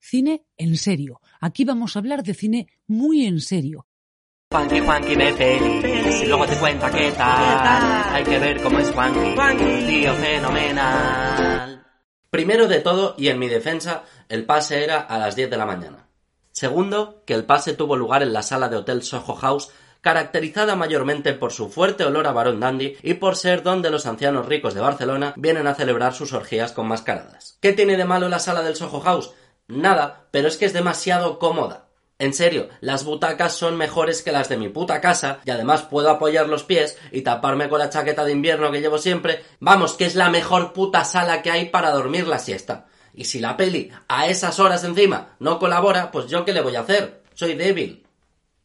Cine en serio. Aquí vamos a hablar de cine muy en serio. Juanqui, Juanqui ve pelis y luego te cuenta qué tal. Hay que ver cómo es Juanqui, Juanqui, tío fenomenal. Primero de todo, y en mi defensa, el pase era a las 10 de la mañana. Segundo, que el pase tuvo lugar en la sala de Hotel Soho House, caracterizada mayormente por su fuerte olor a varón dandy y por ser donde los ancianos ricos de Barcelona vienen a celebrar sus orgías con mascaradas. ¿Qué tiene de malo la sala del Soho House? Nada, pero es que es demasiado cómoda. En serio, las butacas son mejores que las de mi puta casa y además puedo apoyar los pies y taparme con la chaqueta de invierno que llevo siempre. Vamos, que es la mejor puta sala que hay para dormir la siesta. Y si la peli a esas horas encima no colabora, pues yo qué le voy a hacer. Soy débil.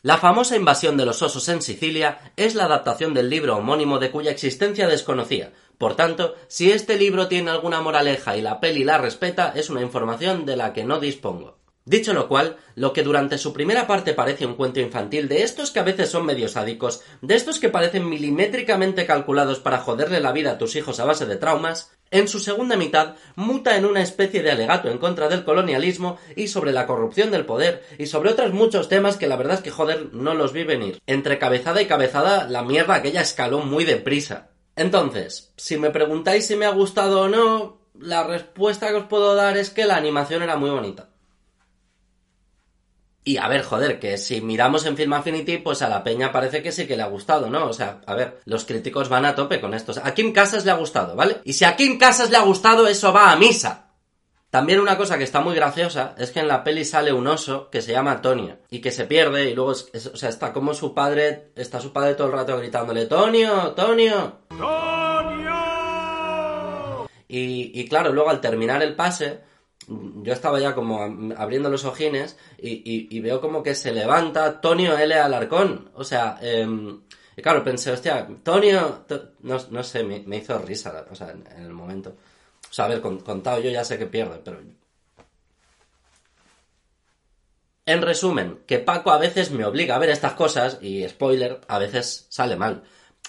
La famosa invasión de los osos en Sicilia es la adaptación del libro homónimo de cuya existencia desconocía. Por tanto, si este libro tiene alguna moraleja y la peli la respeta, es una información de la que no dispongo. Dicho lo cual, lo que durante su primera parte parece un cuento infantil, de estos que a veces son medio sádicos, de estos que parecen milimétricamente calculados para joderle la vida a tus hijos a base de traumas, en su segunda mitad muta en una especie de alegato en contra del colonialismo y sobre la corrupción del poder y sobre otros muchos temas que la verdad es que joder no los vi venir. Entre cabezada y cabezada la mierda aquella escaló muy deprisa. Entonces, si me preguntáis si me ha gustado o no, la respuesta que os puedo dar es que la animación era muy bonita. Y a ver, joder, que si miramos en Film Affinity, pues a la peña parece que sí que le ha gustado, ¿no? O sea, a ver, los críticos van a tope con esto. A Kim Casas le ha gustado, ¿vale? Y si a Kim Casas le ha gustado, eso va a misa. También una cosa que está muy graciosa es que en la peli sale un oso que se llama Tonio y que se pierde y luego, o sea, está como su padre, está su padre todo el rato gritándole, Tonio, Tonio. ¡Tonio! Y, claro, luego al terminar el pase, yo estaba ya como abriendo los ojines y, veo como que se levanta Tonio L. Alarcón. O sea, em, y claro, pensé, hostia, Tonio, no, sé, me, hizo risa, en, el momento. O sea, a ver, contado yo ya sé que pierde, pero... En resumen, que Paco a veces me obliga a ver estas cosas y, spoiler, a veces sale mal.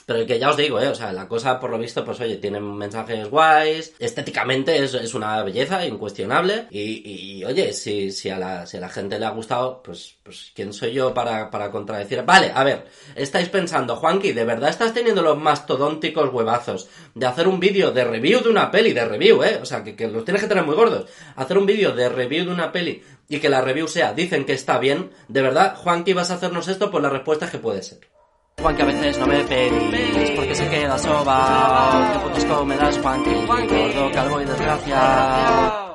Pero que ya os digo, ¿eh? O sea, la cosa, por lo visto, pues oye, tiene mensajes guays. Estéticamente es, es una belleza incuestionable. Y, y oye, si, si, a la, si a la gente le ha gustado, pues, pues ¿quién soy yo para, para contradecir? Vale, a ver, estáis pensando, Juanqui, ¿de verdad estás teniendo los mastodónticos huevazos de hacer un vídeo de review de una peli, de review, ¿eh? O sea, que, que los tienes que tener muy gordos. Hacer un vídeo de review de una peli y que la review sea, dicen que está bien. ¿De verdad, Juanqui, vas a hacernos esto? Pues la respuesta es que puede ser. Juan que a veces no me pelis porque se queda soba. ¿Qué putos me das, Juanqui? Gordo, calvo y desgracia.